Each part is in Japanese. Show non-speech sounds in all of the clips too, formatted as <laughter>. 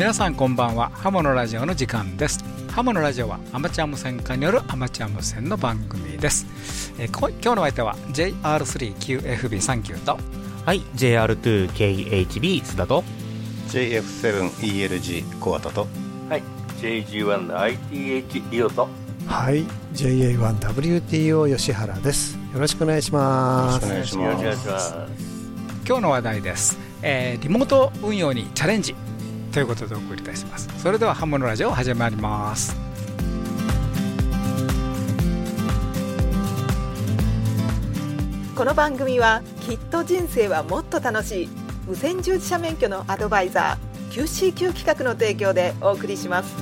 皆さんこんばんは。ハモのラジオの時間です。ハモのラジオはアマチュア無線化によるアマチュア無線の番組です、えー、今日の相手は JR3QFB39 とはい JR2KHB 須田と JF7ELG 小畑とはい JG1ITH リオとはい JA1WTO 吉原です。よろしくお願いします。よろしくお願いします。今日の話題です、えー、リモート運用にチャレンジということでお送りいたします。それではハモのラジオ始まります。この番組はきっと人生はもっと楽しい。無線従事者免許のアドバイザー QCQ 企画の提供でお送りします。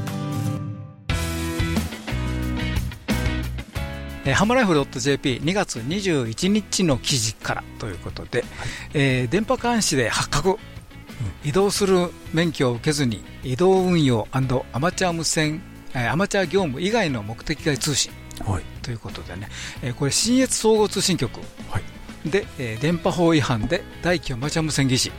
ハムライフ .jp2 月21日の記事からということで、はい、えー、電波監視で発覚移動する免許を受けずに移動運用アマチュア無線アマチュア業務以外の目的外通信、はい、ということでね、これ、信越総合通信局で、電波法違反で大気アマチュア無線技師、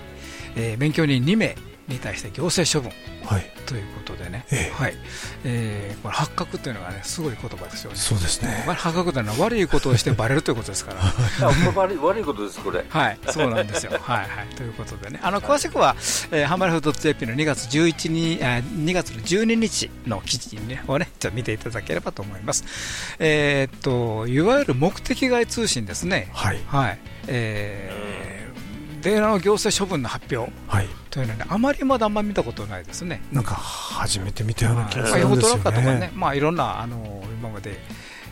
免許人2名に対して行政処分、はい、ということでね、えー、はいえー、これ発覚というのがねすごい言葉ですよね。そうですね。発覚というのは悪いことをしてバレるということですから。<laughs> 悪い悪いことですこれ。はい、そうなんですよ。<laughs> はいはいということでね、あの詳しくは、えー、ハンバルフドット JP の2月11日、あ2月の12日の記事ねをねちょっと見ていただければと思います。えー、っといわゆる目的外通信ですね。はい。はい。えーでの行政処分の発表、はい、というのは、ね、あまりまだあんまり見たことないですね。なんか初めて見たような気がするんですよね。まあ、とかね、まあ、いろんなあの今まで、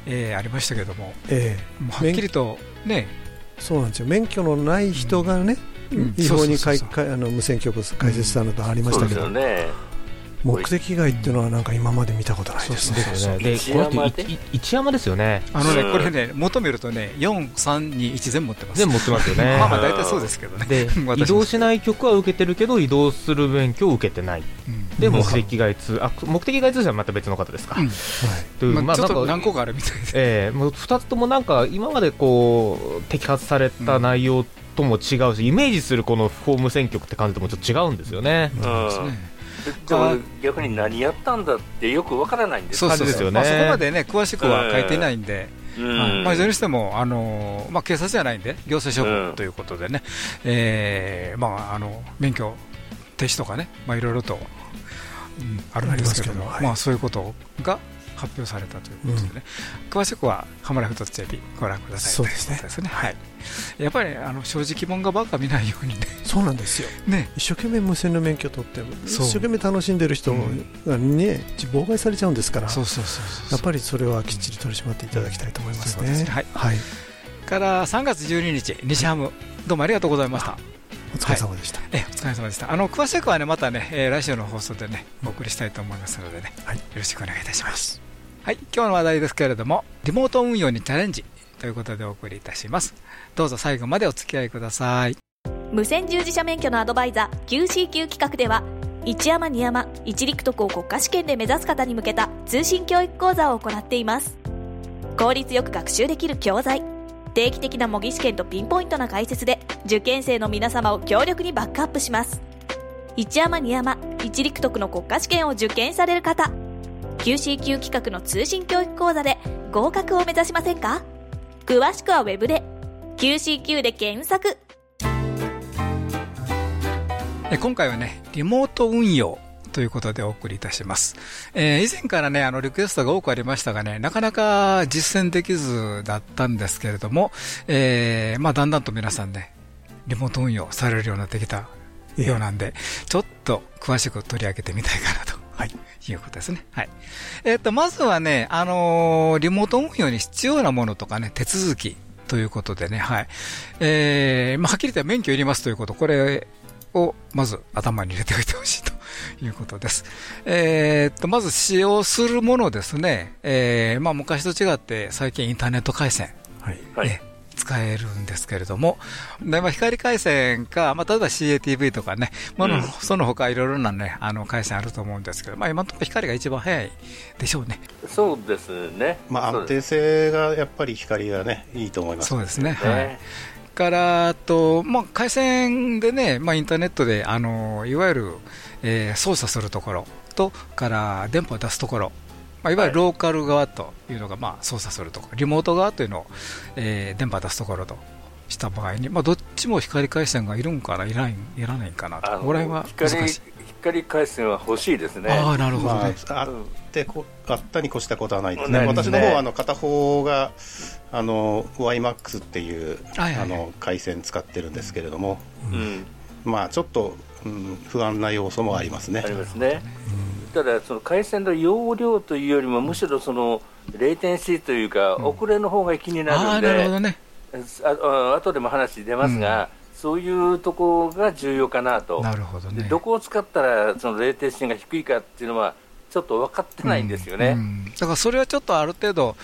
えー、ありましたけれども、えー、もうはっきりとね、そうなんですよ。免許のない人がね、うん、違法にあの無線局開設したのとありましたけど、うんね、目的外っていうのはなんか今まで見たことないですね。で、この人一山ですよね。あのね、これね、求めるとね、四三二一全部持ってます。全部持ってますよね。<laughs> まあまあ大体そうですけどね。で、移動しない曲は受けてるけど、移動する免許を受けてない。で、目的外通、あ、目的外通者はまた別の方ですか。はい。まあ、ちょっと何個かあるみたいです。ええ、もう二つともなんか今までこう摘発された内容とも違うし、イメージするこの法務選挙って感じともちょっと違うんですよね。うん。逆に何やったんだってよくわからないんです。そうですよね、まあ、そこまでね詳しくは書いていないんで、えー、まあ、いずれにしても、あのまあ、警察じゃないんで、行政処分ということでね、うん、えー、まあ、あの免許停止とかね、まあ、いろいろと、うん、あるんですけども、まあ、そういうことが発表されたということでね、うん、詳しくはハマラフト JP ご覧ください。そうですね。ですね、はい、やっぱりあの正直者がばか見ないようにね。そうなんですよ、<laughs> ね、一生懸命無線の免許取って一生懸命楽しんでる人がね、妨害されちゃうんですからそうそうそうやっぱりそれはきっちり取り締まっていただきたいと思いますね、はい、はい、から3月12日西ハム。どうもありがとうございました。お疲れ様でした。はい、え、お疲れ様でした。あの詳しくはね、またね、えー、来週の放送でね、お送りしたいと思いますのでね、はい、よろしくお願いいたします。はい、今日の話題ですけれども、リモート運用にチャレンジということでお送りいたします。どうぞ最後までお付き合いください。無線従事者免許のアドバイザー QCQ 企画では、一山二山一陸徳を国家試験で目指す方に向けた通信教育講座を行っています。効率よく学習できる教材、定期的な模擬試験とピンポイントな解説で受験生の皆様を強力にバックアップします。一山二山一陸徳の国家試験を受験される方、QCQ 企画の通信教育講座で合格を目指しませんか？詳しくは Web で QCQ で検索今回はねリモート運用ということでお送りいたします。えー、以前からね、あの、リクエストが多くありましたがね、なかなか実践できずだったんですけれども、えー、まあ、だんだんと皆さんね、リモート運用されるようになってきたようなんで、ちょっと詳しく取り上げてみたいかなとはい。いうことですね。はい。えっ、と、まずはね、あのー、リモート運用に必要なものとかね、手続きということでね、はい。えー、まあ、はっきり言って免許いりますということ、これをまず頭に入れておいてほしいということです。えっと、まず使用するものですね、えー、まあ、昔と違って最近インターネット回線。はい。ね、使えるんですけれども、でまあ、光回線か、まあ、例えば CATV とかね、まあ、うん、その他いろいろな、ね、あの回線あると思うんですけど、まあ、今のところ光が一番早いでしょうね。そうですね。まあ、安定性がやっぱり光がね、いいと思います、そうですね。はいからと、まあ、回線でね、まあ、インターネットであのいわゆる、えー、操作するところとから電波を出すところ、まあ、いわゆるローカル側というのが、まあ、操作するところ、リモート側というのを、えー、電波を出すところとした場合に、まあ、どっちも光回線がいるんかな、いらないいらないかなと、これは難しい。光回線は欲しいですね。あなるほど、ね、まあ、あってこあったに越したことはないですね。ね私の方はあの片方があの YMAX っていう、はいはい、あの回線使ってるんですけれども、うん、まあちょっと、うん、不安な要素もありますね。ありますね。ただその回線の容量というよりもむしろそのレイテンシーというか、遅れの方が気になるんで、なるほどね。あ後でも話出ますが、そういうところが重要かなと、なるほどね、どこを使ったらその0点心が低いかっていうのは、ちょっと分かってないんですよね、うん。うん、だからそれはちょっとある程度、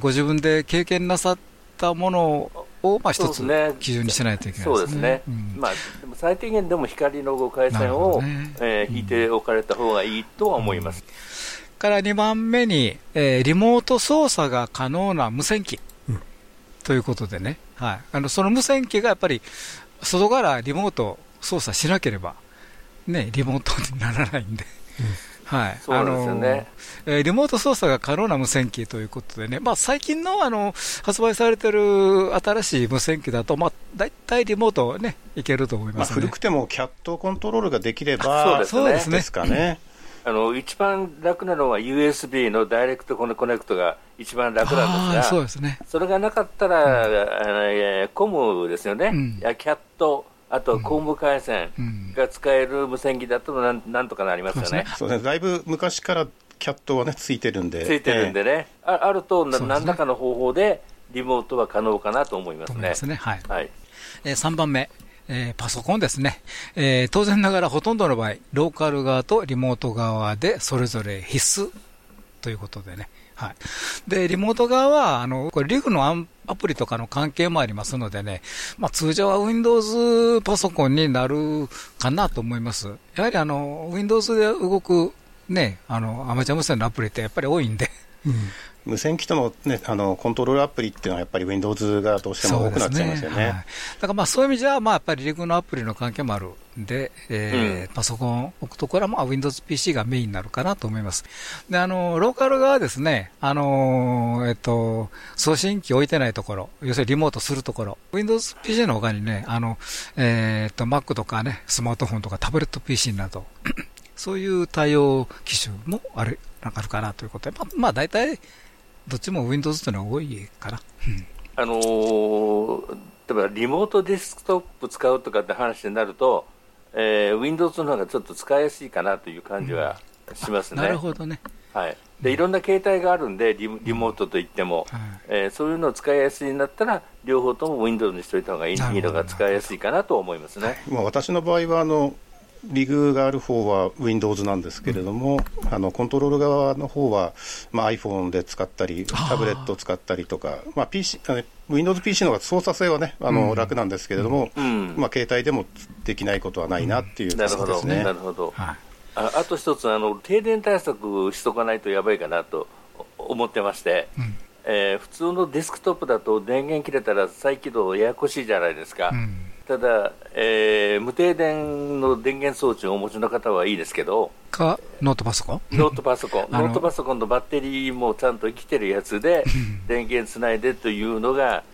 ご自分で経験なさったものを、まあ、一つ基準にしないといけないですね。そうですね、うん、まあ、最低限でも光の5回線を、ね。えー、引いておかれた方がいいとは思います。から2番目に、えー、リモート操作が可能な無線機、ということでね、はい、あのその無線機がやっぱり外からリモート操作しなければ、ね、リモートにならないんで。はい、あのね、えー、リモート操作が可能な無線機ということでね、まあ、最近のあの発売されてる新しい無線機だと、まあ、大体リモートね、いけると思います、ね、まあ、古くてもキャットコントロールができれば、そうですね。ですかね。<laughs> あの一番楽なのは USB のダイレクトコネクトが一番楽なんですが、そうですね、それがなかったら、うん、あのコムですよね、うん、やキャット、あとコム回線が使える無線機だとなんなんとかなりますよね。そうですねだいぶ昔からキャットはね、ついてるんで。ついてるんでね、えー、ああると、何らかの方法でリモートは可能かなと思いますね。すねはい。はい、えー、3番目。えー、パソコンですね、えー、当然ながらほとんどの場合、ローカル側とリモート側でそれぞれ必須ということでね。はい。で、リモート側は、あの、これリグのアプリとかの関係もありますのでね、まあ通常は Windows パソコンになるかなと思います。やはりあの、Windows で動くね、あの、アマチュア無線のアプリってやっぱり多いんで、うん無線機との,、ね、あのコントロールアプリっていうのは、やっぱり Windows がどうしても多くなっちゃいますよね。ねはい、だからまあそういう意味じゃ、まあ、やっぱりリグのアプリの関係もあるんで、えー、うん、パソコン置くところはまあ Windows PC がメインになるかなと思います。で、あの、ローカル側はですね、あの、えっと、送信機置いてないところ、要するにリモートするところ、Windows PC の他にね、あの、えー、っと、Mac とかね、スマートフォンとかタブレット PC など、そういう対応機種もある、あるかなということで、まあ、まあ、大体、どっちも Windows というのは多いかな。あのー、例えばリモートデスクトップ使うとかって話になると、えー、Windows の方がちょっと使いやすいかなという感じはしますね。なるほどね。はい。で、いろんな携帯があるんで、リリモートといっても、うん、えー、そういうのを使いやすいんだったら、両方とも Windows にしといた方がいいのが使いやすいかなと思いますね。まあ、私の場合はあのリグがある方は Windows なんですけれども、うん、あのコントロール側の方は、まあ、iPhone で使ったり、タブレットを使ったりとか、まあ、PC、Windows PC の方が操作性はね、あの、うん、楽なんですけれども、うん、まあ、携帯でもできないことはないなっていうところですね。なるほど。ああと一つあの、停電対策しとかないとやばいかなと思ってまして、うん、えー、普通のデスクトップだと電源切れたら再起動ややこしいじゃないですか。うんただ、えー、無停電の電源装置をお持ちの方はいいですけど、かノートパソコン？ノートパソコン、ノートパソコンのバッテリーもちゃんと生きてるやつで、電源つないでというのが、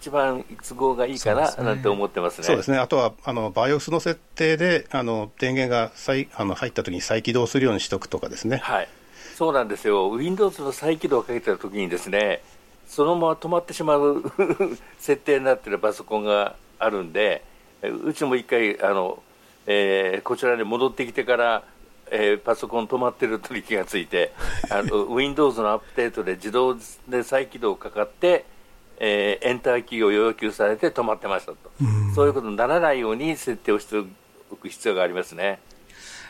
一番都合がいいかな、なんて思ってますね。そうですね、あとはあの BIOS の設定で、あの電源が再あの入ったときに再起動するようにしておくとかですね。はい。そうなんですよ、Windows の再起動をかけたときにですね、そのまま止まってしまう <laughs> 設定になっているパソコンがあるんで、うちも一回あの、えー、こちらに戻ってきてから、えー、パソコン止まってるとに気がついて、あの <laughs> Windows のアップデートで自動で再起動かかって、えー、エンターキーを要求されて止まってましたと、うそういうことにならないように設定をしておく必要がありますね。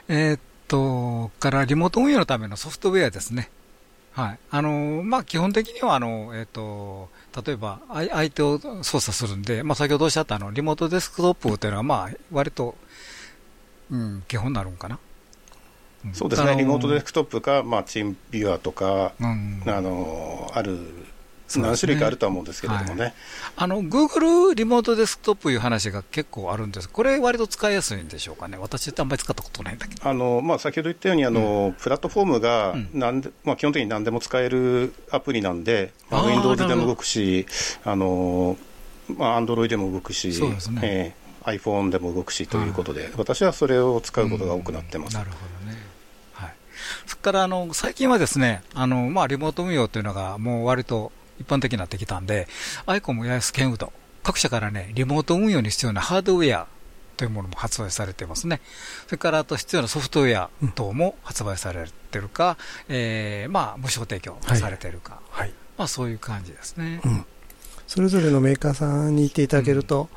えー、っと、からリモート運用のためのソフトウェアですね。はい。あの、まあ、基本的には、あの、えっ、と、例えば、相手を操作するんで、まあ、先ほどおっしゃったあの、リモートデスクトップというのは、まあ、割と、うん、基本になるんかな。うん、そうですね、リモートデスクトップか、まあ、チームビュアーとか、うん、あの、ある何種類かあるとは思うんですけれどもね。はい、あの、Google リモートデスクトップいう話が結構あるんですこれ割と使いやすいんでしょうかね。私ってあんまり使ったことないんだけど。あの、まあ、先ほど言ったように、あの、うん、プラットフォームがなんで、まあ、基本的に何でも使えるアプリなんで、まあ、Windows でも動くし、あの、まあ、Android でも動くし、そうですね。えー iPhone でも動くしということで、私はそれを使うことが多くなってます。なるほどね。はい。それからあの最近はですね、あのまあリモート運用というのがもう割と一般的になってきたんで、アイコンも八重洲ケンウド、各社からね、リモート運用に必要なハードウェアというものも発売されてますね。それからあと必要なソフトウェア等も発売されてるか、うん、えー、まあ無償提供されてるか、はい、はい、まあそういう感じですね。うん、それぞれのメーカーさんに行っていただけると、うん、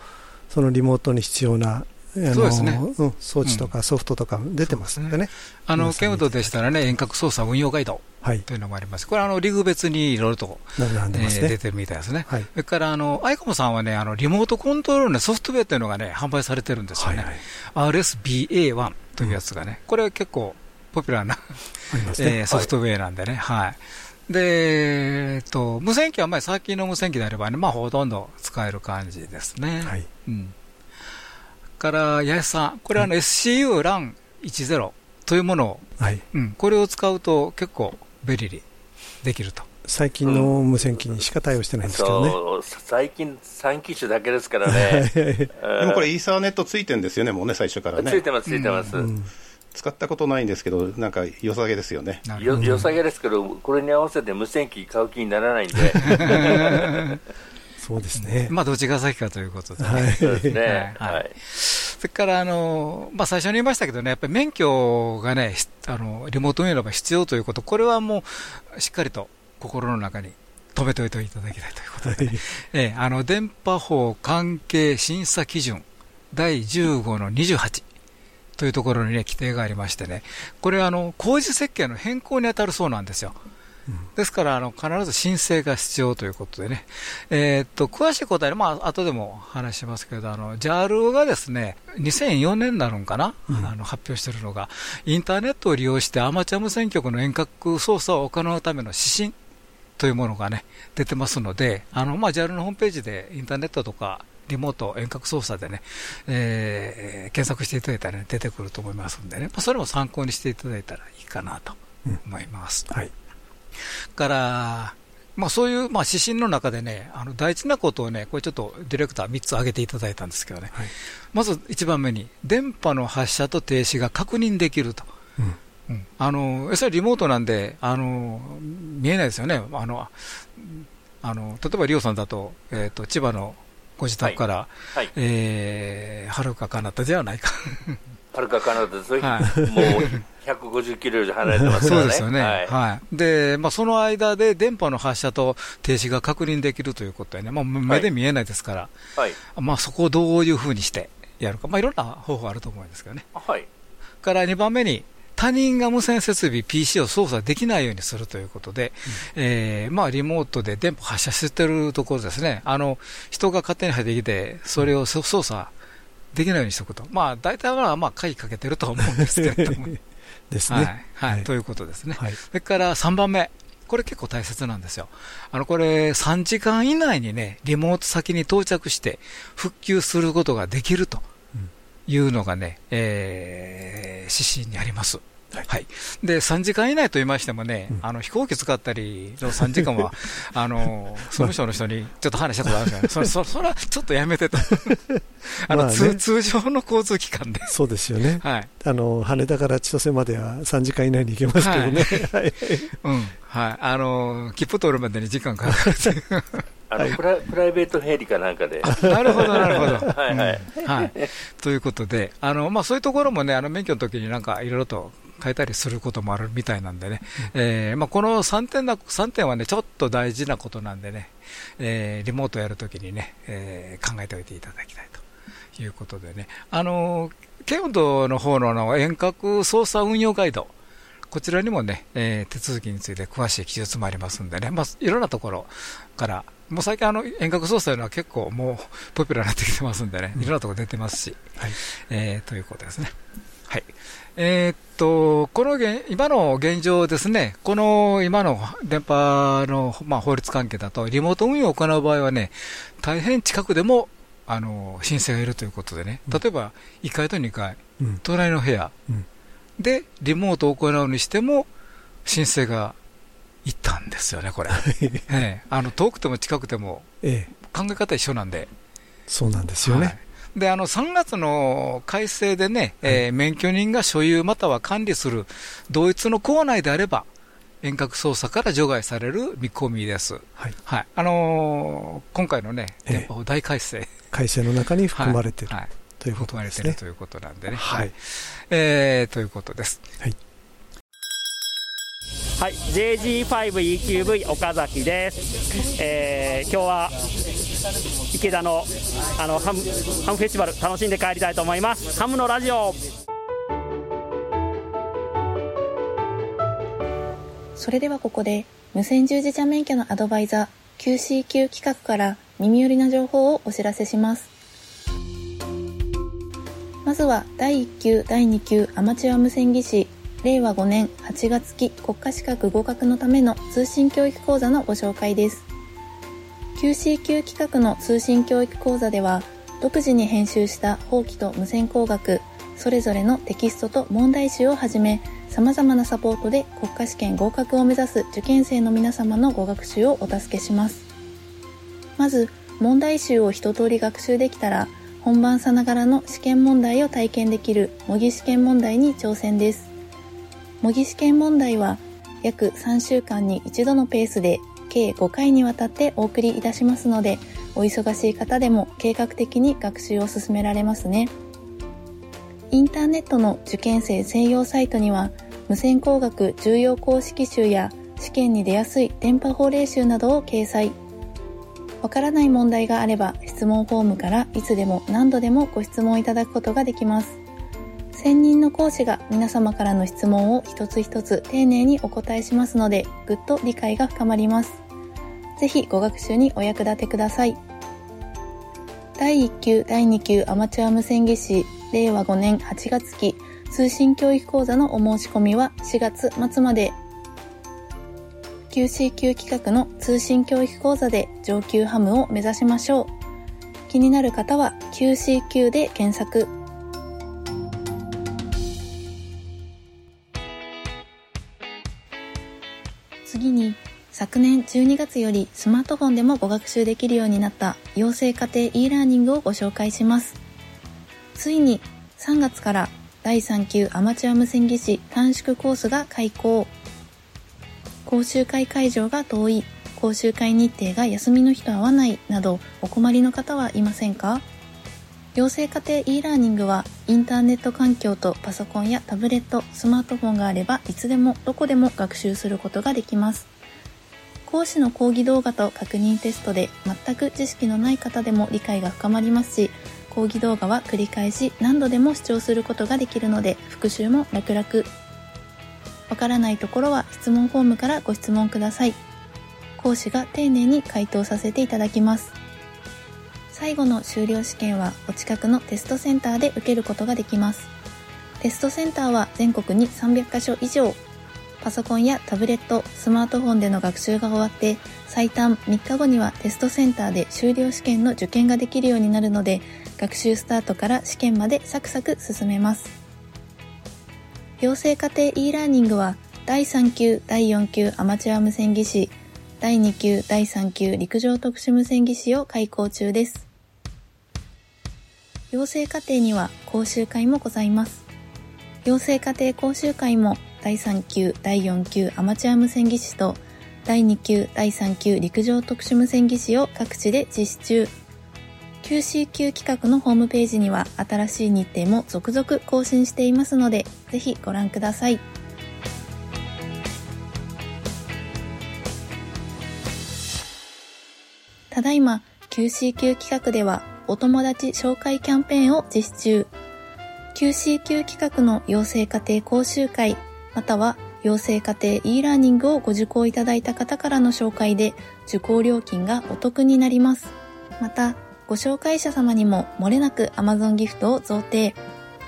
そのリモートに必要なそうですね、うん、装置とかソフトとか出てますんでね、あのケンウッドでしたらね、遠隔操作運用ガイドというのもあります、これはあのリグ別にいろいろと、ねえー、出てるみたいですね、はい、それからあのアイコムさんはね、あのリモートコントロールのソフトウェアというのがね、販売されてるんですよね、はいはい、RSBA1 というやつがね、これは結構ポピュラーな、ね。えー、ソフトウェアなんでね。はい、はいで、えっと、無線機は、まあ、最近の無線機であればね、まあ、ほとんど使える感じですね。はい。うん。から、八重さん、これはあの SCU LAN10 というものを、はい。うん、これを使うと結構便利にできると。最近の無線機にしか対応してないんですけどね、うん、最近3機種だけですからね。でもこれイーサーネットついてるんですよねもうね最初からね。ついてますついてます、うん、使ったことないんですけどなんか良さげですよね。良さげですけどこれに合わせて無線機買う気にならないんで <laughs> そうですね。まあ、どっちが先かということで、ね。はい。そうですね。はい。それから、あの、まあ、最初に言いましたけどね、やっぱり免許がね、あの、リモート運用が必要ということ、これはもう、しっかりと心の中に止めておいていただきたいということで、はい、えあの、電波法関係審査基準第15の28。というところにね、規定がありましてね、これあの、工事設計の変更に当たるそうなんですよ。ですからあの、必ず申請が必要ということでね、えー、っと詳しい答えは、まあ後でも話しますけど、あの JAL がですね2004年になるんかな、うん、あの発表しているのが、インターネットを利用してアマチュア無線局の遠隔操作を行うための指針というものがね出てますので、あのまあ、JAL のホームページでインターネットとかリモート遠隔操作でね、えー、検索していただいたら、ね、出てくると思いますんでね、まあ、それも参考にしていただいたらいいかなと思います。うん、はいから、まあ、そういう、まあ、指針の中でね、あの大事なことをね、これちょっとディレクター3つ挙げていただいたんですけどね、はい、まず1番目に、電波の発射と停止が確認できると。うん。うん、あの要するにリモートなんであの見えないですよね、あのあの例えばリオさんだと,、えーと、千葉のご自宅から、はい。はい、えー、はるか彼方ではないかはるか彼方です、はい、もう150キロ以上離れてますからね。<laughs> そうですよね。はい。はい、で、まあ、その間で電波の発射と停止が確認できるということでね、まあ、目で見えないですから、はい。まあ、そこをどういうふうにしてやるか、まあ、いろんな方法あると思うんですけどね。はい。から2番目に、他人が無線設備、PC を操作できないようにするということで、うん、えー、まあ、リモートで電波発射してるところですね、あの人が勝手に入ってきて、それを操作できないようにしておくと、まあ、大体はまあ、鍵かけてると思うんですけれども。<laughs> ですね。はい、はい、ということですね。はい、それから3番目。これ結構大切なんですよ。あの、これ3時間以内にね、リモート先に到着して復旧することができるというのがね、えー、指針にあります。はい、で3時間以内と言いましてもね、うん、あの飛行機使ったりの3時間は、<laughs> あの総務省の人にちょっと話したことあるんですけど、そそそれはちょっとやめてと、<laughs> あの、ね、通常の交通機関で、そうですよね、はい、あの羽田から千歳までは3時間以内に行けますけどね、はい。うん。はい、あの切符取るまでに時間かかるという。あの、はい、プラプライベートヘリかなんかで。なるほど、なるほど。はいはい、はい。ということで、あの、まあ、そういうところもね、あの、免許の時になんかいろいろと変えたりすることもあるみたいなんでね、うん、えー、まあ、この3点な3点はね、ちょっと大事なことなんでね、えー、リモートやるときにね、えー、考えておいていただきたいということでね、あのケウドの方のの遠隔操作運用ガイド、こちらにもね、えー、手続きについて詳しい記述もありますんでね、まあ、いろんなところから、もう最近あの遠隔操作というのは結構もうポピュラーになってきてますんでね、いろんなところ出てますし、はい、えー、ということですね。はい。えー、っと、この現今の現状ですね、この今の電波の、まあ、法律関係だと、リモート運用を行う場合はね、大変近くでもあの申請がいるということでね、例えば1階と2階、うん、隣の部屋、うん、でリモートを行うにしても、申請がいったんですよね、これ、<laughs> ええ、あの遠くても近くても、考え方一緒なんで。そうなんですよね、はいであの3月の改正でね、はい、えー、免許人が所有または管理する同一の校内であれば、遠隔操作から除外される見込みです。はい。はい、あのー、今回のね、電波法大改正、改正の中に含まれている、はい、ということですね。ということなんでね。はい。えー、ということです。はい。はい、JG5EQV 岡崎です。えー、今日は池田のあのハムハムフェスティバル楽しんで帰りたいと思います。ハムのラジオ。それではここで無線従事者免許のアドバイザー QCQ 企画から耳寄りな情報をお知らせします。まずは第1級第2級アマチュア無線技師令和5年8月期国家資格合格のための通信教育講座のご紹介です。QCQ 企画の通信教育講座では独自に編集した法規と無線工学それぞれのテキストと問題集をはじめ様々なサポートで国家試験合格を目指す受験生の皆様のご学習をお助けします。まず問題集を一通り学習できたら本番さながらの試験問題を体験できる模擬試験問題に挑戦です。模擬試験問題は約3週間に1度のペースで計5回にわたってお送りいたしますのでお忙しい方でも計画的に学習を進められますね。インターネットの受験生専用サイトには無線工学重要公式集や試験に出やすい電波法令集などを掲載。わからない問題があれば質問フォームからいつでも何度でもご質問いただくことができます。専任の講師が皆様からの質問を一つ一つ丁寧にお答えしますので、ぐっと理解が深まります。ぜひご学習にお役立てください。第1級、第2級アマチュア無線技師令和5年8月期通信教育講座のお申し込みは4月末まで QC 級企画の通信教育講座で上級ハムを目指しましょう。気になる方は QC 級で検索。次に昨年12月よりスマートフォンでもご学習できるようになった養成家庭 e ラーニングをご紹介します。ついに3月から第3級アマチュア無線技師短縮コースが開講。講習会会場が遠い、講習会日程が休みの日と合わないなどお困りの方はいませんか？養成家庭 e ラーニングはインターネット環境とパソコンやタブレット、スマートフォンがあればいつでもどこでも学習することができます。講師の講義動画と確認テストで全く知識のない方でも理解が深まりますし、講義動画は繰り返し何度でも視聴することができるので復習も楽々。わからないところは質問フォームからご質問ください。講師が丁寧に回答させていただきます。最後の修了試験はお近くのテストセンターで受けることができます。テストセンターは全国に300カ所以上。パソコンやタブレット、スマートフォンでの学習が終わって最短3日後にはテストセンターで修了試験の受験ができるようになるので学習スタートから試験までサクサク進めます。養成家庭 e ラーニングは第3級、第4級アマチュア無線技師、第2級、第3級陸上特殊無線技師を開講中です。養成課程には講習会もございます。養成課程講習会も第3級、第4級アマチュア無線技師と第2級、第3級陸上特殊無線技師を各地で実施中。QC 級企画のホームページには新しい日程も続々更新していますので、ぜひご覧ください。だいま QC 級企画ではお友達紹介キャンペーンを実施中。QC 級企画の養成家庭講習会、または養成家庭 e ラーニングをご受講いただいた方からの紹介で受講料金がお得になります。また、ご紹介者様にも漏れなく Amazon ギフトを贈呈。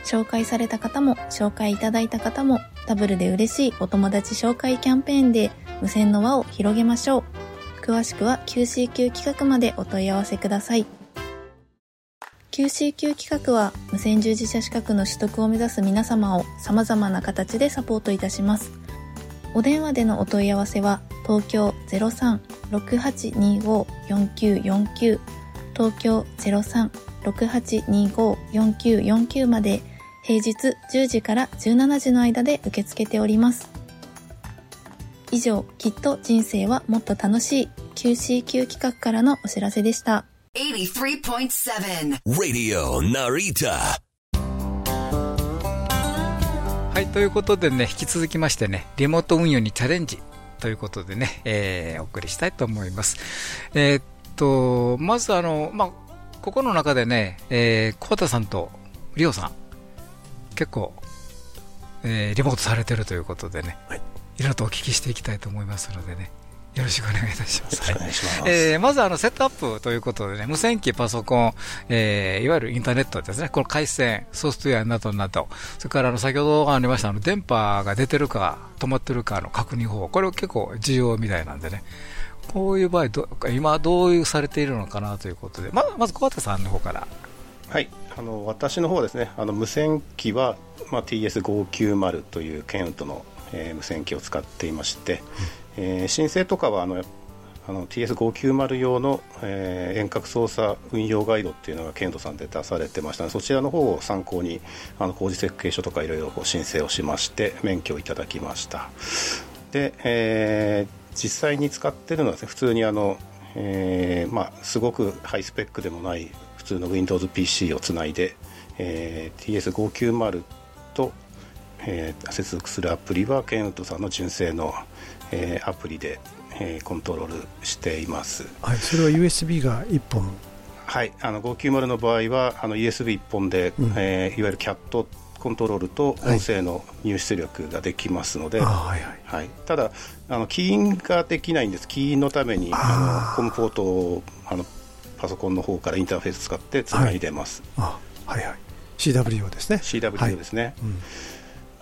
紹介された方も紹介いただいた方もダブルで嬉しいお友達紹介キャンペーンで無線の輪を広げましょう。詳しくは QCQ 企画までお問い合わせください。QCQ 企画は無線従事者資格の取得を目指す皆様を様々な形でサポートいたします。お電話でのお問い合わせは東京03-6825-4949東京03-6825-4949まで平日10時から17時の間で受け付けております。以上、きっと人生はもっと楽しい QCQ 企画からのお知らせでした。83.7 Radio Narita はい、ということでね、引き続きましてね、リモート運用にチャレンジということでね、えー、お送りしたいと思います。えー、っと、まずあの、まあ、ここの中でね、えー、小畑さんとリオさん、結構、えー、リモートされてるということでね、はい、いろいろとお聞きしていきたいと思いますのでね、よろしくお願いいたします。はい、えー、まずあのセットアップということでね、無線機、パソコン、えー、いわゆるインターネットですね、この回線、ソフトウェアなどなど、それからあの先ほどありましたあの電波が出てるか、止まってるかの確認方法、これ結構重要みたいなんでね、こういう場合ど、今どういうされているのかなということで、ままず小畑さんの方から。はい、あの私の方はですね、あの無線機は、まあ、TS590 というケンウッドの、えー、無線機を使っていまして、うんえー、申請とかはあのあの TS590 用の、えー、遠隔操作運用ガイドっていうのがケントさんで出されてましたのでそちらの方を参考にあの工事設計書とかいろいろ申請をしまして免許をいただきました。で、えー、実際に使ってるのは、ね、普通にあの、えーまあ、すごくハイスペックでもない普通の WindowsPC をつないで、えー、TS590 と、えー、接続するアプリはケンウッドさんの純正のえー、アプリで、えー、コントロールしています、はい、それは USB が1本？はいあの590の場合はあの USB1 本で、うん、えー、いわゆるキャットコントロールと音声の入出力ができますので、はいはい、ただあの起因ができないんです。起因のためにあのコムポートをあのパソコンの方からインターフェース使ってつないでます、はい、はいはい。CWO ですね。CWO ですね、はい。うん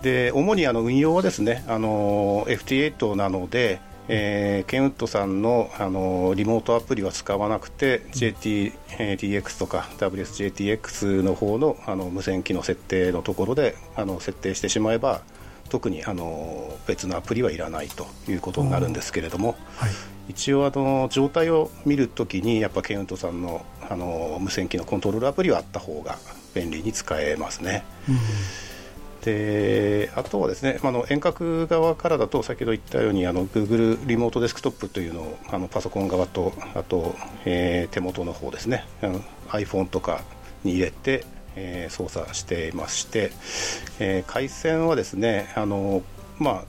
で主にあの運用はですねあの FT8 なので、えー、ケンウッドさんのあのリモートアプリは使わなくて、うん、JTDX とか WSJTX の方のあの無線機の設定のところであの設定してしまえば特にあの別のアプリはいらないということになるんですけれども、はい、一応あの状態を見るときにやっぱケンウッドさんのあの無線機のコントロールアプリはあった方が便利に使えますね。うんであとはですね、まあ、の遠隔側からだと先ほど言ったようにあの Google リモートデスクトップというのをあのパソコン側とあと、えー、手元の方ですね。あの iPhone とかに入れて、えー、操作していまして、えー、回線はですねあの、まあ、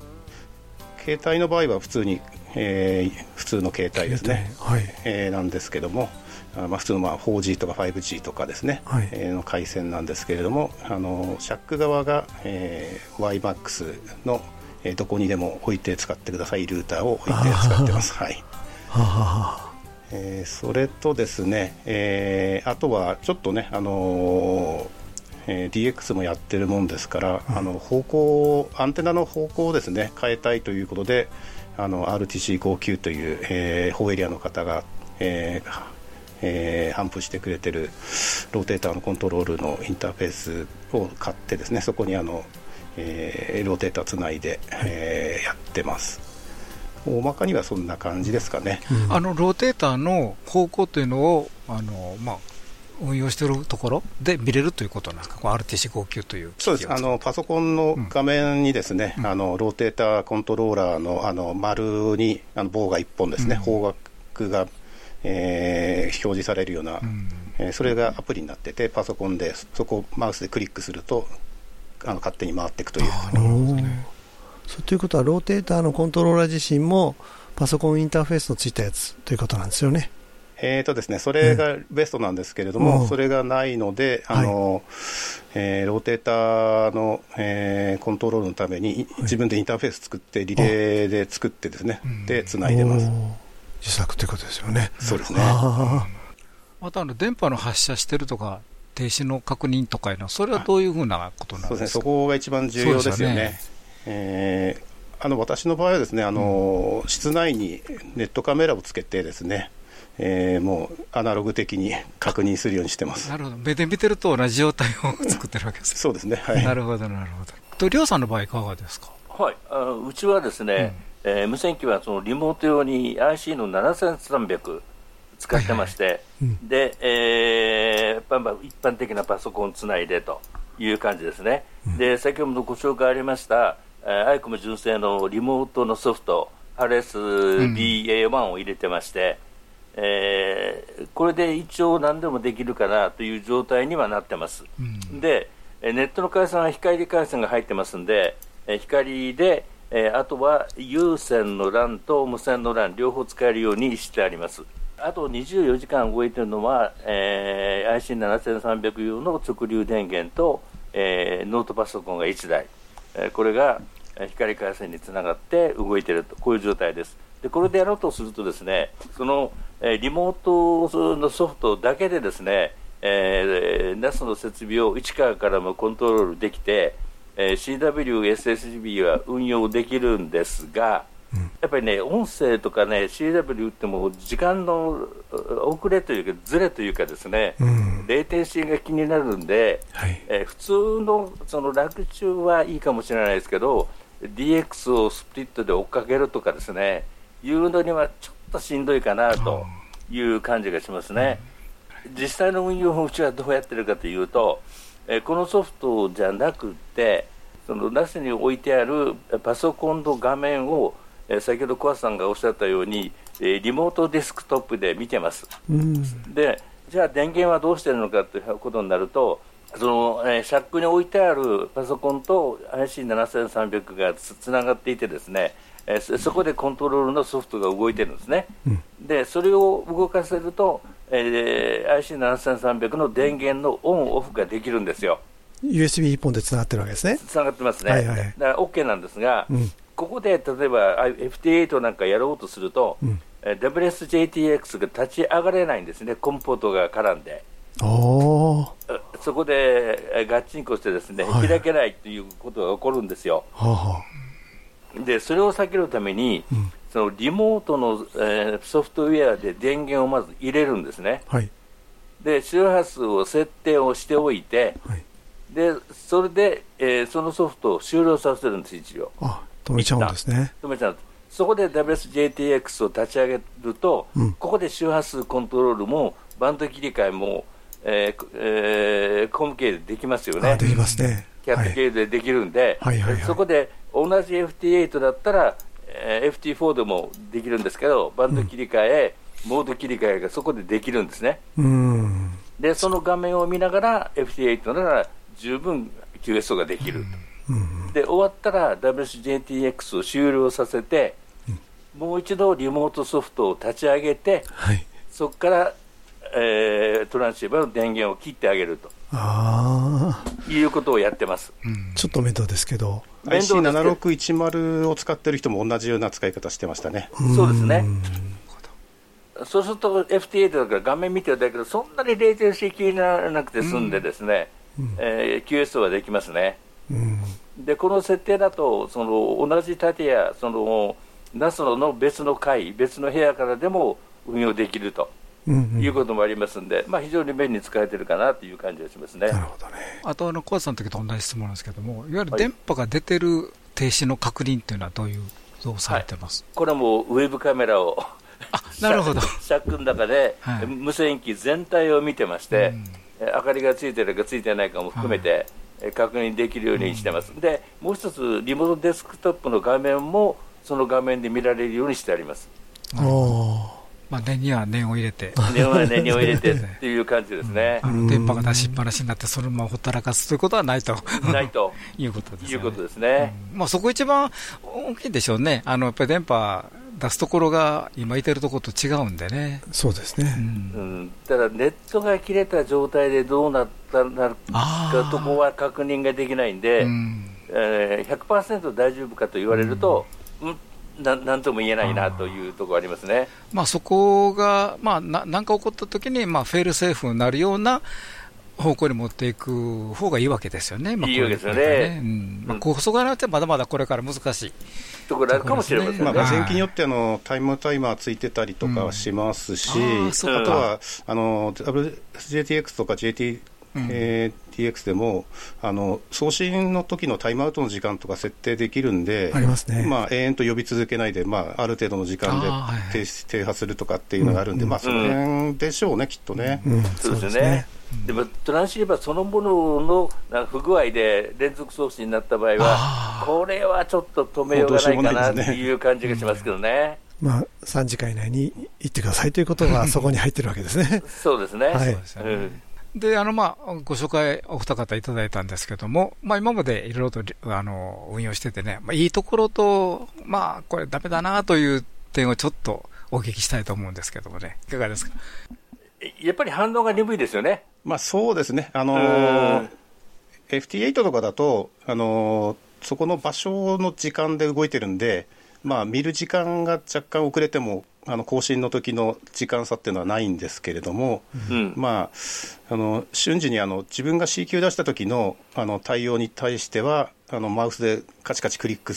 携帯の場合は普通に、えー、普通の携帯ですね、はい。えー、なんですけどもまあ、普通のまあ 4G とか 5G とかですね、はい、えー、の回線なんですけれどもあのシャック側が、えー、YMAX の、えー、どこにでも置いて使ってくださいルーターを置いて使ってます。はい。えー、それとですね、えー、あとはちょっとね、あのーえー、DX もやってるもんですから、うん、あの方向アンテナの方向をですね変えたいということであの RTC59 という、えー、法エリアの方が、えー、えー、反布してくれてるローテーターのコントロールのインターフェースを買ってですねそこにあの、えー、ローテーターつないで、えー、やってます。大まかにはそんな感じですかね、うん、あのローテーターの方向というのをあの、まあ、運用しているところで見れるということなんですか、RTC59 というそうです。あの、パソコンの画面にですね、うん、あのローテーターコントローラーのあの丸にあの棒が1本ですね、うん、方角がえー、表示されるような、うん、えー、それがアプリになっててパソコンでそこをマウスでクリックするとあの勝手に回っていくという。そうということはローテーターのコントローラー自身もパソコンインターフェースのついたやつということなんですよね。えーとですね、それがベストなんですけれども、それがないので、あの、はい、えー、ローテーターの、えー、コントロールのために、自分でインターフェース作って、リレーで作ってですね、で、つないでます。自作ということですよね。そうですね。またあの電波の発射してるとか停止の確認とかいうのは、それはどういうふうなことなんですか、ね、そこが一番重要ですよね。ね。えー、あの私の場合はですねあの、うん、室内にネットカメラをつけてですね、えー、もうアナログ的に確認するようにしてます。なるほど、目で見てると同じ状態を作ってるわけですそうですね、はい、なるほど、なるほど。と、りょうさんの場合、いかがですか？はい。あうちはですね、うん、えー、無線機はそのリモート用に IC の7300使ってまして、はいはい。うん、で、えー、一般的なパソコンつないでという感じですね、うん、で先ほどご紹介ありました、えー、アイコム純正のリモートのソフト、RSBA1 を入れてまして、えー、これで一応何でもできるかなという状態にはなってます、うん、でネットの回線は光回線が入ってますんで、え光で、えあとは有線の LAN と無線の LAN 両方使えるようにしてあります。あと24時間動いてるのは、えー、IC7300 用の直流電源と、えー、ノートパソコンが1台、えー、これが光回線につながって動いているとこういう状態です。でこれでやろうとするとですねそのえリモートのソフトだけでですね、えー、NAS の設備を一からからもコントロールできて、えー、CW、SSB は運用できるんですが、うん、やっぱりね、音声とかね、CW っても時間の遅れというか、ずれというかですね、うん、レイテンシーが気になるんで、はい、えー、普通のその楽中はいいかもしれないですけど、DX をスプリットで追っかけるとかですね、いうのにはちょっとしんどいかなという感じがしますね。実際の運用法うちはどうやってるかというと、えこのソフトじゃなくて、その NAS に置いてあるパソコンの画面を、え先ほど小橋さんがおっしゃったように、えリモートデスクトップで見てます。うん、で、じゃあ電源はどうしてるのかということになると、その、えー、シャックに置いてあるパソコンと IC7300 がつながっていてですね、えー、そこでコントロールのソフトが動いてるんですね、うん、でそれを動かせると、えー、IC7300 の電源のオン、オフができるんですよ。USB 一本でつながってるわけですね。つながってますね。はいはい、だから OK なんですが、うん、ここで例えば FT8 なんかやろうとすると、うん、WSJTX が立ち上がれないんですね、コンポートが絡んで。そこでガッチンコしてですね、はい、開けないということが起こるんですよ。はあはあでそれを避けるために、うん、そのリモートの、えー、ソフトウェアで電源をまず入れるんですね、はい、で周波数を設定をしておいて、はい、でそれで、えー、そのソフトを終了させるんです、一応。あ止めちゃうんですね。止めちゃうそこで WSJTX を立ち上げると、うん、ここで周波数コントロールもバンド切り替えも、えーえー、コム系でできますよね。できますね。キャット系でできるんで、はいはいはいはい、そこで同じ FT8 だったら、えー、FT4 でもできるんですけど、バンド切り替え、うん、モード切り替えがそこでできるんですね。で、その画面を見ながら、FT8 なら十分 QSO ができる。で、終わったら WSJTX を終了させて、もう一度リモートソフトを立ち上げて、はい、そこから、えー、トランシーバーの電源を切ってあげると。あいうことをやってます、うん、ちょっと面倒ですけど、IC7610 を使ってる人も同じような使い方してましたね。そうですね。そうすると FT8 だから画面見てるだけど、そんなにレイテンシー気にならなくて済んで、ですね、うん、えー、QS はできますね。うん、で、この設定だと、その同じ建屋、そのの別の階、別の部屋からでも運用できると。いうこともありますんで、まあ、非常に便利に使えてるかなという感じがしますね。なるほどね。あとあの、小橋さんの時と同じ質問なんですけども、いわゆる電波が出てる停止の確認というのは、どういう、どうされてます、はい、これはもうウェブカメラをあなるほど。シャックの中で、無線機全体を見てまして、うん、明かりがついてるかついてないかも含めて、はい、確認できるようにしてます、うん、でもう一つ、リモートデスクトップの画面も、その画面で見られるようにしてあります。まあ、念には念を入れて。念は念を入れてっていう感じですね。<laughs> うん、電波が出しっぱなしになって、そのままほったらかすということはないと。<laughs> ないと。<laughs> いうことですね。いうことですね。うん、まあ、そこ一番大きいでしょうね。あの、やっぱり電波出すところが今いてるところと違うんでね。そうですね。うん。ただ、ネットが切れた状態でどうなったなるかとこは確認ができないんで、うん、えー、100%大丈夫かと言われると、うん、ななんとも言えないなというところありますね、まあ、そこが、まあ、ななんか起こったときに、まあ、フェールセーフになるような方向に持っていく方がいいわけですよね、まあ、いいわけですよね。まあ、こそがなってまだまだこれから難しい。ところあるかもしれませんね。まあ、前期によってあのタイムタイマーついてたりとかはしますし、うん、あとはあの WJTX とか JT えー、TX でもあの送信の時のタイムアウトの時間とか設定できるんで、ありますねまあ、永遠と呼び続けないで、まあ、ある程度の時間で停停波するとかっていうのがあるんで、うん、まあ、その辺でしょうね、きっとね。うん、そうですねでもトランシーバーそのものの不具合で連続送信になった場合は、これはちょっと止めようがないかなっていう感じがしますけどね。まあ、3時間以内に行ってくださいということがそこに入ってるわけですね。<laughs> そうですね。はい。で、あの、まあ、ご紹介お二方いただいたんですけども、まあ、今までいろいろと、あの、運用しててね、まあ、いいところと、まあ、これダメだなという点をちょっとお聞きしたいと思うんですけどもね、いかがですか？やっぱり反応が鈍いですよね。まあ、そうですね。あのー、FT8 とかだと、あのー、そこの場所の時間で動いてるんで、まあ、見る時間が若干遅れても、あの更新の時の時間差っていうのはないんですけれども、うん、まあ、あの瞬時にあの自分が C 級出した時のあの対応に対してはあのマウスでカチカチクリック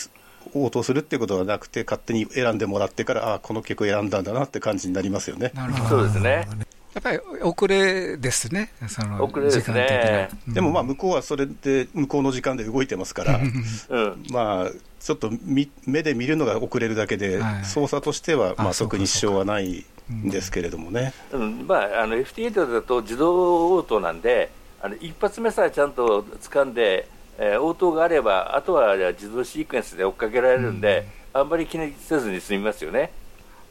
応答するっていうことはなくて勝手に選んでもらってからああこの曲を選んだんだなって感じになりますよね。なるほど。そうですね。やっぱり遅れですね、その遅れですね、でもまあ向こうはそれで向こうの時間で動いてますから、うん、まあちょっと目で見るのが遅れるだけで、はい、操作としてはまあ特に支障はないんですけれどもね。うん、まあ、あの FT8 だと自動応答なんで、あの一発目さえちゃんと掴んで、えー、応答があれば、あとは自動シークエンスで追っかけられるんで、うん、あんまり気にせずに済みますよね。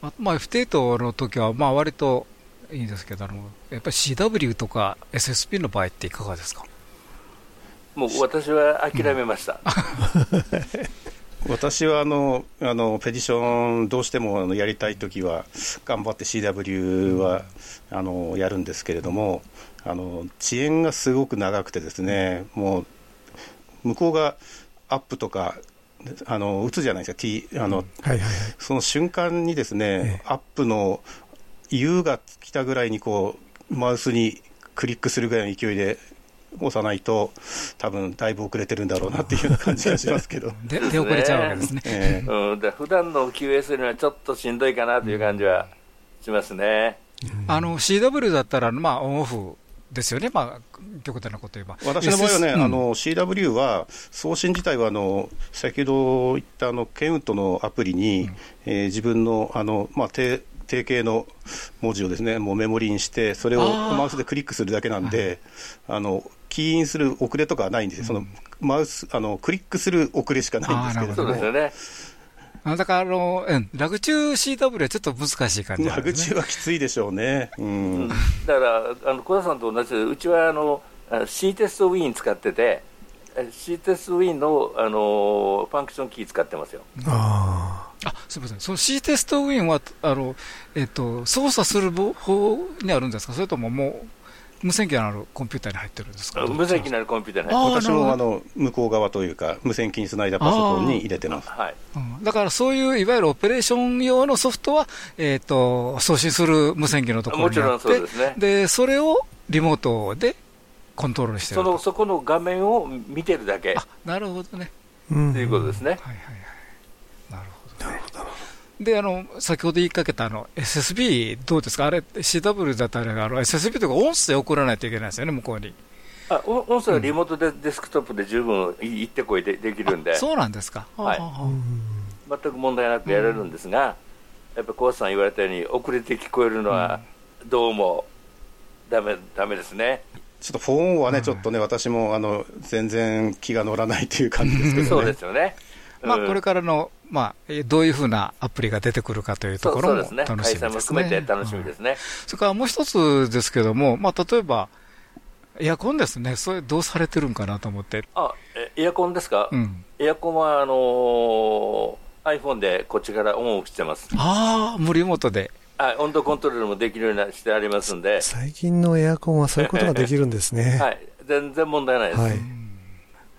あまあ、F8 の時はまあ割といいんですけど、あのやっぱり CW とか SSP の場合っていかがですか？もう私は諦めました。<laughs> 私はあのあのペディションどうしてもあのやりたいときは頑張って CW はあのやるんですけれどもあの遅延がすごく長くてですねもう向こうがアップとかあの打つじゃないですか、T あの、はいはいはい、その瞬間にですね、アップの U が来たぐらいにこうマウスにクリックするぐらいの勢いで押さないと、多分だいぶ遅れてるんだろうなっていうような感じがしますけど。<laughs> で、出遅れちゃうわけですね。えー、<laughs> うん、だ普段の QS にはちょっとしんどいかなという感じはしますね。あの CW だったら、まあ、オンオフですよね、まあ、極端なこと言えば。私の場合はね、うん、あの CW は送信自体はあの先ほど言ったあのケンウッドのアプリに、うん、えー、自分のあの、まあ、定定型の文字をですねもうメモリにして、それをマウスでクリックするだけなんで、あのキーインする遅れとかはないんでそのマウスあのクリックする遅れしかないんですけど。そうですよね。だからあの、うん、ラグ中 CW はちょっと難しい感じ、ね、ラグ中はきついでしょうね。うん、だからあの小田さんと同じでうちはあの C テストウィーン使ってて C テストウィーンのあのファンクションキー使ってますよ。ああすみません、その C テストウィンはあの、えっと、操作する方にあるんですか、それとももう無線機のあるコンピューターに入ってるんですか？無線機のあるコンピューターに入って私もあの向こう側というか、無線機につないだパソコンに入れてます、はい。うん、だからそういういわゆるオペレーション用のソフトは、えーと、送信する無線機のところにあって、そで、ね、でそれをリモートでコントロールしてるそのそこの画面を見てるだけ。なるほどね。ということですね。はいはいはい。なるほど、ね、なるほど。で、あの、先ほど言いかけたあの SSB どうですか？あれ、CW だったらあの SSB とか音声送らないといけないですよね、向こうに。あ音声はリモートでデスクトップで十分行ってこいでできるんで、そうなんですか、はい、全く問題なくやれるんですが、やっぱり小橋さん言われたように、遅れて聞こえるのは、どうもだめだめですね。ちょっとフォンはね、ちょっとね、私もあの全然気が乗らないという感じですけどね。そうですよね。まあ、これからの、まあ、どういうふうなアプリが出てくるかというところも楽しみですね。も含めて楽しみですね。それからもう一つですけども、まあ、例えば、エアコンですね、それどうされてるんかなと思って。あ、エアコンですか、うん、エアコンは、あのー、iPhone でこっちからオンオフしてます。ああ、無リモートで。はい、温度コントロールもできるようにしてありますんで。最近のエアコンはそういうことができるんですね。<laughs> はい、全然問題ないです。はい、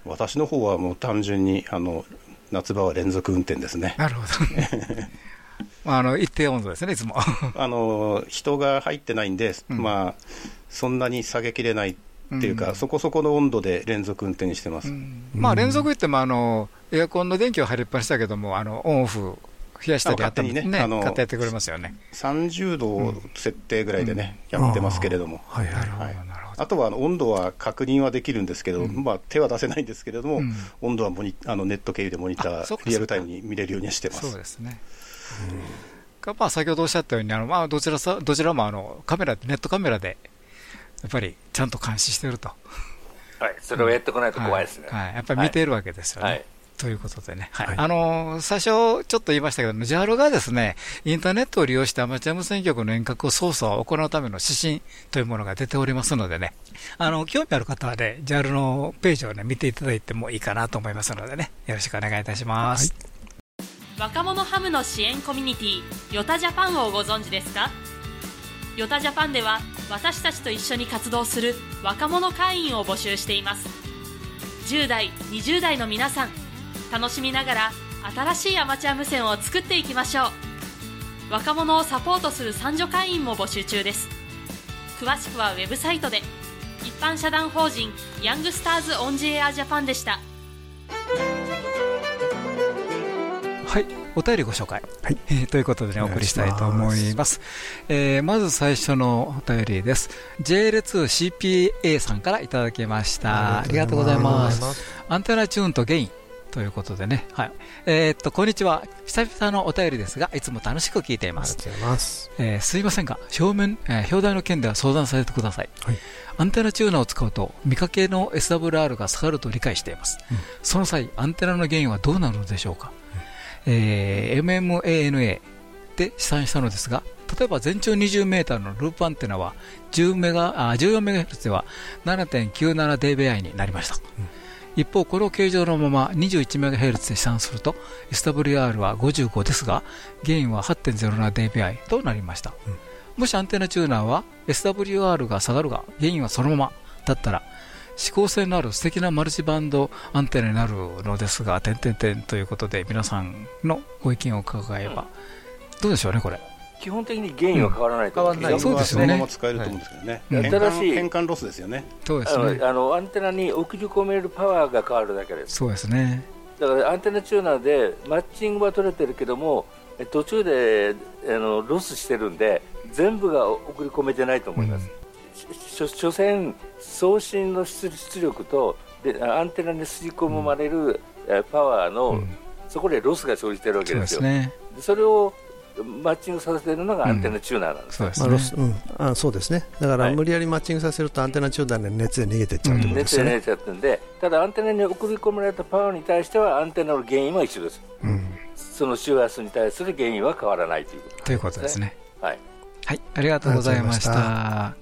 私の方はもう単純に、あの、夏場は連続運転ですね。なるほど。<laughs> あの一定温度ですね、いつも。<laughs> あの人が入ってないんで、うん、まあ、そんなに下げきれないっていうか、そこそこの温度で連続運転にしてます、まあ、連続言ってもあの、エアコンの電気は入りっぱなしだけども、あのオンオフ冷やしたり勝手にね、ねあの勝手やってくれますよね。30度設定ぐらいでね、やってますけれども。はいはい。はいあとはあの温度は確認はできるんですけど、まあ、手は出せないんですけれども、温度はモニあのネット経由でモニター、リアルタイムに見れるようにしてます。そうですね、まあ、先ほどおっしゃったように、あのまあ、どちらさどちらもあのカメラネットカメラでやっぱりちゃんと監視してると。はい、それをやってこないと怖いですね。はい、はい、やっぱり見ているわけですよね。はいということでね、はい、あの最初、ちょっと言いましたけど、JAL がですねインターネットを利用してアマチュア無線局の遠隔操作を行うための指針というものが出ておりますのでね、あの興味ある方はね、JAL のページを、ね、見ていただいてもいいかなと思いますのでね、よろしくお願いいたします。はい、若者ハムの支援コミュニティ、ヨタジャパンをご存知ですか？ヨタジャパンでは私たちと一緒に活動する若者会員を募集しています。10代20代の皆さん楽しみながら新しいアマチュア無線を作っていきましょう。若者をサポートする三女会員も募集中です。詳しくはウェブサイトで。一般社団法人ヤングスターズオンジエアジャパンでした。はいお便りご紹介、はい。えー、ということでねお送りしたいと思います、えー、まず最初のお便りです。JL2CPA さんからいただきました。ありがとうございます。アンテナチューンとゲインということでね、はい。えー、っと、こんにちは。久々のお便りですが、いつも楽しく聞いています。ありがとうございます。えー、すいませんが、表面、えー、表題の件では相談させてください。はい。アンテナチューナーを使うと、見かけの SWR が下がると理解しています。うん、その際、アンテナの原因はどうなるのでしょうか。うん、えー、MMANA で試算したのですが、例えば全長20メーターのループアンテナは10メガあ14メガヘルツでは 7.97dBi になりました。うん一方、この形状のまま 21MHz で試算すると SWR は55ですが、ゲインは 8.07dBi となりました。うん、もしアンテナチューナーは SWR が下がるが、ゲインはそのままだったら、指向性のある素敵なマルチバンドアンテナになるのですが、点々点ということで皆さんのご意見を伺えば、どうでしょうね、これ。基本的にゲインは変わらないと、うん、変わらないそうですよね。そのまま使えると思うんですけどね。はい、新しい変換ロスですよね。そうですね。あのアンテナに送り込めるパワーが変わるだけです。そうですね。だからアンテナチューナーでマッチングは取れてるけども途中であのロスしてるんで全部が送り込めてないと思います。うん、所詮送信の出力とでアンテナに吸い込まれる、うん、パワーの、うん、そこでロスが生じてるわけですよ。そ、ね、それをマッチングさせているのがアンテナチューナーなんです、うん、そうですね、まあ、あそうですね。だから無理やりマッチングさせるとアンテナチューナーで熱で逃げていっちゃうということですね、熱で逃げちゃってん。でただアンテナに送り込まれたパワーに対してはアンテナのゲインは一緒です、うん、その周波数に対する原因は変わらないということですね。ということですねはい、はい、ありがとうございました。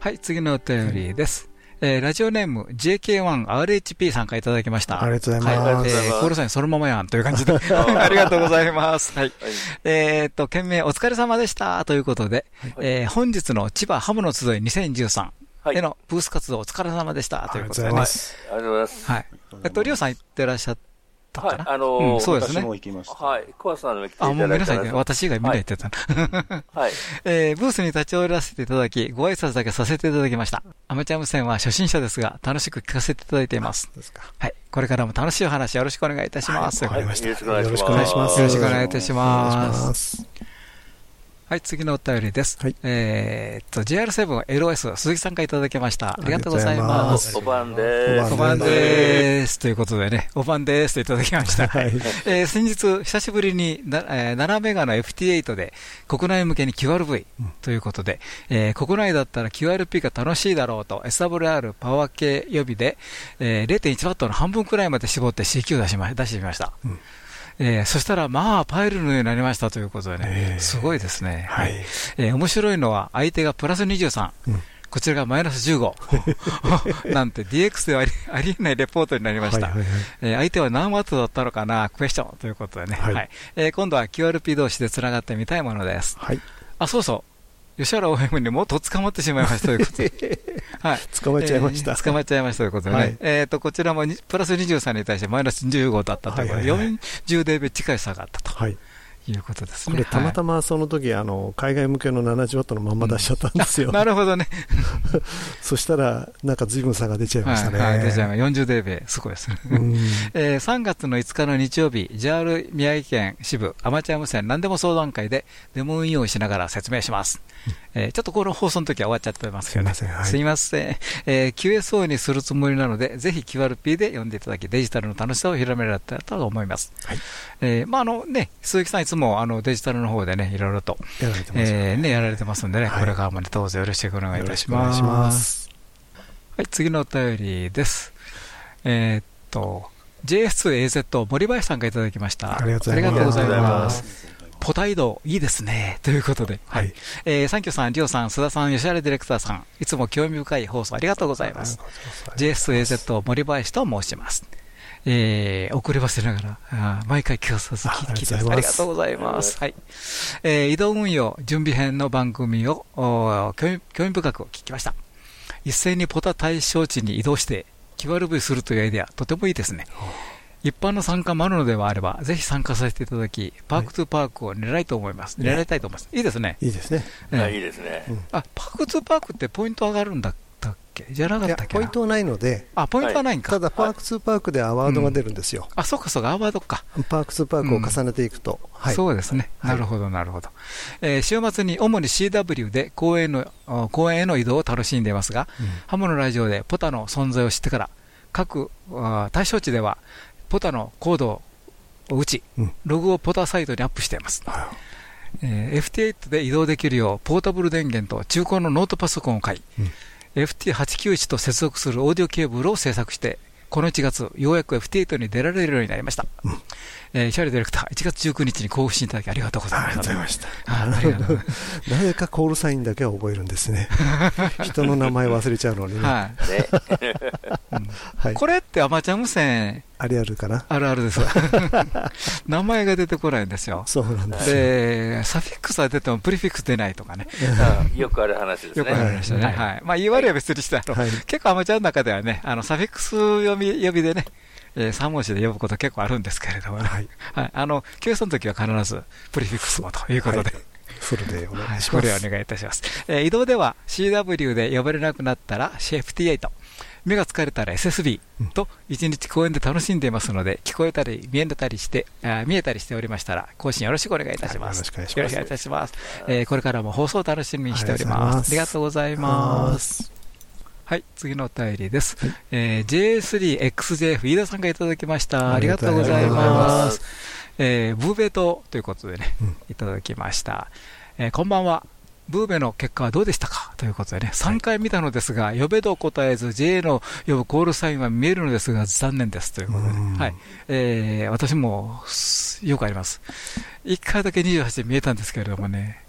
はい。次のお便りです、えー、ラジオネーム JK1RHP 参加いただきました。ありがとうございます。はい、えー、コールサインそのままやんという感じで。<laughs> ありがとうございます。はい。はい、えっと、件名お疲れ様でしたということで、はい、えー、本日の千葉ハムの集い2013へのブース活動お疲れ様でしたということで、ね。ありがとうございます。ありがとうございます。はい。えっと、りょうさん行ってらっしゃったかな、はい、あのーうん、そうですね。はい。コアさんの来ていただいあ、もう皆さん、私以外みんな言ってたな。はい。<laughs> えー、ブースに立ち寄らせていただき、ご挨拶だけさせていただきました。アマチュア無線は初心者ですが、楽しく聞かせていただいています。ですか。はい。これからも楽しいお話よろしくお願いいたします。わ、はい、かりました。よろしくお願いします。よろしくお願いいたします。はい、次のお便りです。はい、えっと、JR7LOS、鈴木さんからいただきました。ありがとうございます。おばんです。おばんです。ということでね、おばんですといただきました。はい、えー、先日、久しぶりにな、えー、7メガの FT8 で国内向けに QRV ということで、うん、えー、国内だったら QRP が楽しいだろうと SWR パワー系予備で、えー、0.1ワットの半分くらいまで絞って CQ 出しま出してみました。うんえー、そしたら、まあ、パイルのようになりましたということでね、えー、すごいですね。はい。えー、面白いのは、相手がプラス23。うんこちらがマイナス15 <laughs> なんて DX ではありありえないレポートになりました。え相手は何ワットだったのかな？クエスチョンということでね。はい、はい、えー、今度は QRP 同士でつながってみたいものです。はい。あ、そうそう。吉原 OM にもっと捕まってしまいましたということで。<laughs> はい。捕まっちゃいました。えー、捕まっちゃいましたということでね。はい、えっ、と、こちらもプラス23に対してマイナス15だったということで、はいはいはい、40デーベ近い差があったと。はい。いうことですね。これ、たまたまその時、あの海外向けの70ワットのまんま出しちゃったんですよ。なるほどね。<laughs> そしたら、なんかずいぶん差が出ちゃいましたね。はい、出ちゃいました。40デーベすごいですね。<laughs> えー、3月の5日の日曜日、JR 宮城県支部アマチュア無線何でも相談会でデモ運用しながら説明します。えー、ちょっとこの放送の時は終わっちゃってますけどね。すみません。はい、すみません。えー、QSO にするつもりなので、ぜひ QRP で読んでいただき、デジタルの楽しさを広められたらと思います。はい。えー、まあ、あのね、鈴木さんいつもあのデジタルの方でね、いろいろと、やられてます、えー、ね、やられてますんでね、はい、これからもね、どうぞよろしくお願いいたします。ますはい、次のお便りです。えー、っと、JS2AZ 森林さんがいただきました。ありがとうございます。ポタイドいいですね。ということで。はい。えー、サンキューさん、リオさん、須田さん、吉原ディレクターさん、いつも興味深い放送ありがとうございます。JSAZ 森林と申します。えー、遅ればせながら、あ毎回今日さず聞いてます。ありがとうございます。はい。えー、移動運用準備編の番組を興味興味深く聞きました。一斉にポタ対象地に移動して、QRV するというアイデア、とてもいいですね。一般の参加もあるのではあれば、ぜひ参加させていただき、パークトゥパークを狙いと思います。狙いたいと思います。いいですね。いいですね。いいですね。あ、パークトゥパークってポイント上がるんだったっけ？じゃなかったっけポイントはないので。あ、ポイントはないんか。ただ、パークトゥパークでアワードが出るんですよ。あ、そうかそうか、アワードか。パークトゥパークを重ねていくと。そうですね。なるほど、なるほど。え週末に主に CW で公園の、公園への移動を楽しんでいますが、ハムのラジオでポタの存在を知ってから、各対象地ではポタのコードを打ち、ログをポタサイトにアップしています。えー、FT8 で移動できるよう、ポータブル電源と中古のノートパソコンを買い、うん、FT891 と接続するオーディオケーブルを製作して、この1月、ようやく FT8 に出られるようになりました。うん、えー、シャリディレクター、1月19日に交付していただきありがとうございました。ありがとうございました。なぜかコールサインだけは覚えるんですね。<laughs> 人の名前忘れちゃうのにね。はい。これってアマチュア無線あるあるかな？あるあるです。<laughs> 名前が出てこないんですよ。そうなんですで、サフィックスは出てもプリフィックス出ないとかね。<laughs> よくある話ですね。よくある話ね。はい。まあ、言い悪いは別にして、結構アマチュアの中ではね、あの、サフィックス読み、呼びでね、えー、3文字で呼ぶこと結構あるんですけれどもね。はい。はい。あの、教室の時は必ずプリフィックスもということで。フルでお願いします。これお願いいたします。えー、移動では CW で呼ばれなくなったら CFT8。目が疲れたら SSB と一日公園で楽しんでいますので、聞こえたり見えたりしてあ見えたりしておりましたら、更新よろしくお願いいたします。よろしくお願いいたします。えー、これからも放送を楽しみにしております。ありがとうございます。はい、次のお便りです。はい、えー、J3XJ 飯田さんがいただきました。ありがとうございます。えー、ブーベトということでね、うん、いただきました。えー、こんばんは。ブーベの結果はどうでしたか？ということでね、3回見たのですが、呼べど答えず、JA の呼ぶコールサインは見えるのですが、残念ですということで、はいえー、私もよくあります。1回だけ28で見えたんですけれどもね、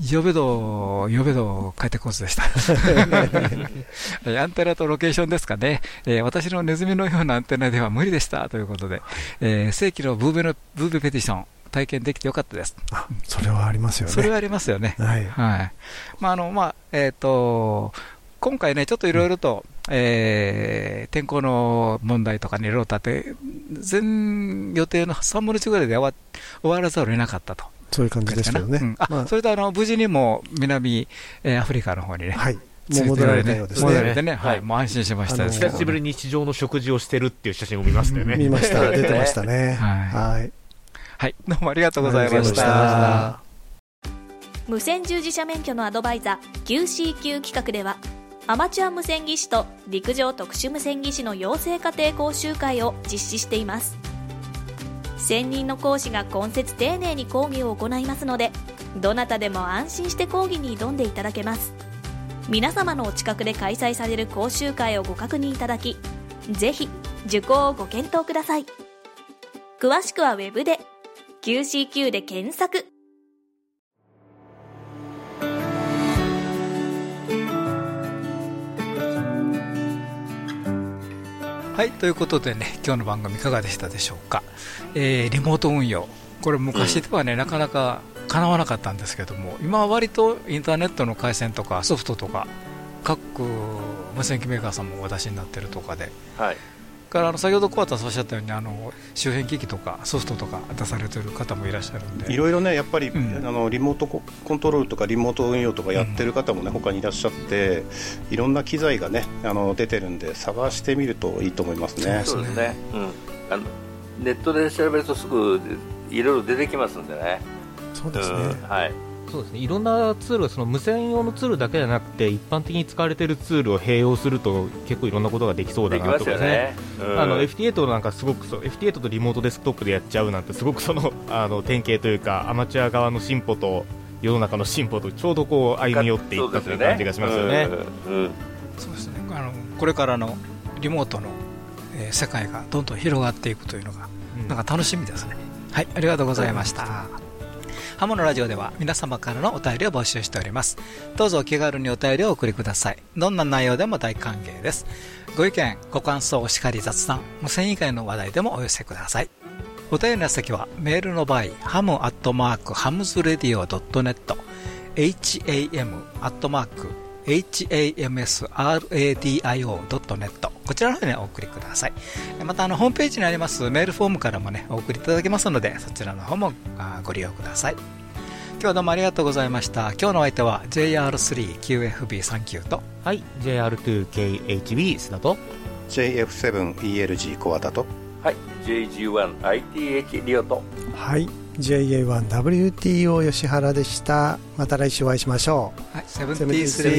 呼べど、呼べど、帰ってこずでした。<laughs> アンテナとロケーションですかね、えー、私のネズミのようなアンテナでは無理でしたということで、えー、正規のブーベのブーベペティション、体験できてよかったです。あそれはありますよね。それはありますよね。はい。はい。まあ、あの、まあ、えっ、ー、と、今回ね、ちょっといろいろと、うん、えー、天候の問題とかにいろいろとあって、全予定の3分の1ぐらいで終わ終わらざるを得なかったと。そういう感じですけどね。うん、あ、まあ、それとあの、無事にも南、えー、アフリカの方にね、はい。もう戻られたようですね。戻られてね、はい、もう安心しました久しぶりに日常の食事をしてるっていう写真を見ましたよね。見ました、<laughs> 出てましたね。はい。はい、どうもありがとうございました。無線従事者免許のアドバイザー QCQ 企画では、アマチュア無線技師と陸上特殊無線技師の養成家庭講習会を実施しています。専任の講師が今節丁寧に講義を行いますので、どなたでも安心して講義に挑んでいただけます。皆様のお近くで開催される講習会をご確認いただき、ぜひ受講をご検討ください。詳しくは Web で QCQ で検索はいということでね今日の番組いかがでしたでしょうか、えー、リモート運用。これ昔ではね、うん、なかなかかなわなかったんですけども今は割とインターネットの回線とかソフトとか各無線機メーカーさんもお出しになってるとかで、はいからあの先ほど小畑さんおっしゃったようにあの周辺機器とかソフトとか出されてる方もいらっしゃるんで。いろいろねやっぱり、うん、あのリモートコントロールとかリモート運用とかやってる方もね、うん、他にいらっしゃっていろんな機材がねあの出てるんで探してみるといいと思いますね。そうですね、うん、あのネットで調べるとすぐいろいろ出てきますんでね。そうですね、はいそうですね。いろんなツールその無線用のツールだけじゃなくて一般的に使われているツールを併用すると結構いろんなことができそうだなとかね、うん、あの FT8 なんかすごくそ FT8 とリモートデスクトップでやっちゃうなんてすごくそのあの典型というかアマチュア側の進歩と世の中の進歩とちょうどこう歩み寄っていったという感じがしますよね。そうですね。あのこれからのリモートの、えー、世界がどんどん広がっていくというのが、うん、なんか楽しみですね。はいありがとうございました。ハモのラジオでは皆様からのお便りを募集しております。どうぞお気軽にお便りをお送りください。どんな内容でも大歓迎です。ご意見、ご感想、お叱り雑談、無線以外の話題でもお寄せください。お便りの先はメールの場合、 ham アットマーク hamsradio .net、ham アットマーク hamsradio.net こちらの方にお送りください。またあのホームページにありますメールフォームからもね、お送りいただけますので、そちらの方もご利用ください。今日はどうもありがとうございました。今日のお相手は JR3QFB39 と、はい、JR2KHB 須田と、JF7ELG 小和田と、はい、JG1ITH リオと、はい、JA1WTO 吉原でした。また来週お会いしましょう。はいセブンティースリ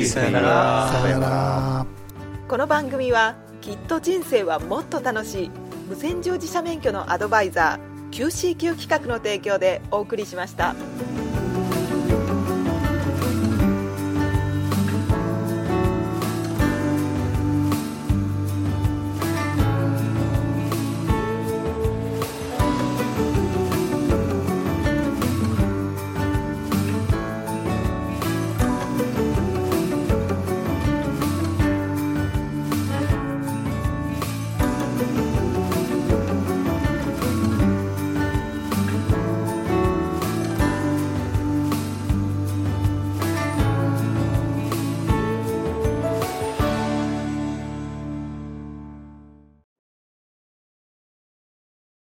ーさよなら。さよなら。この番組はきっと人生はもっと楽しい。無線乗自社免許のアドバイザー QCQ 企画の提供でお送りしました。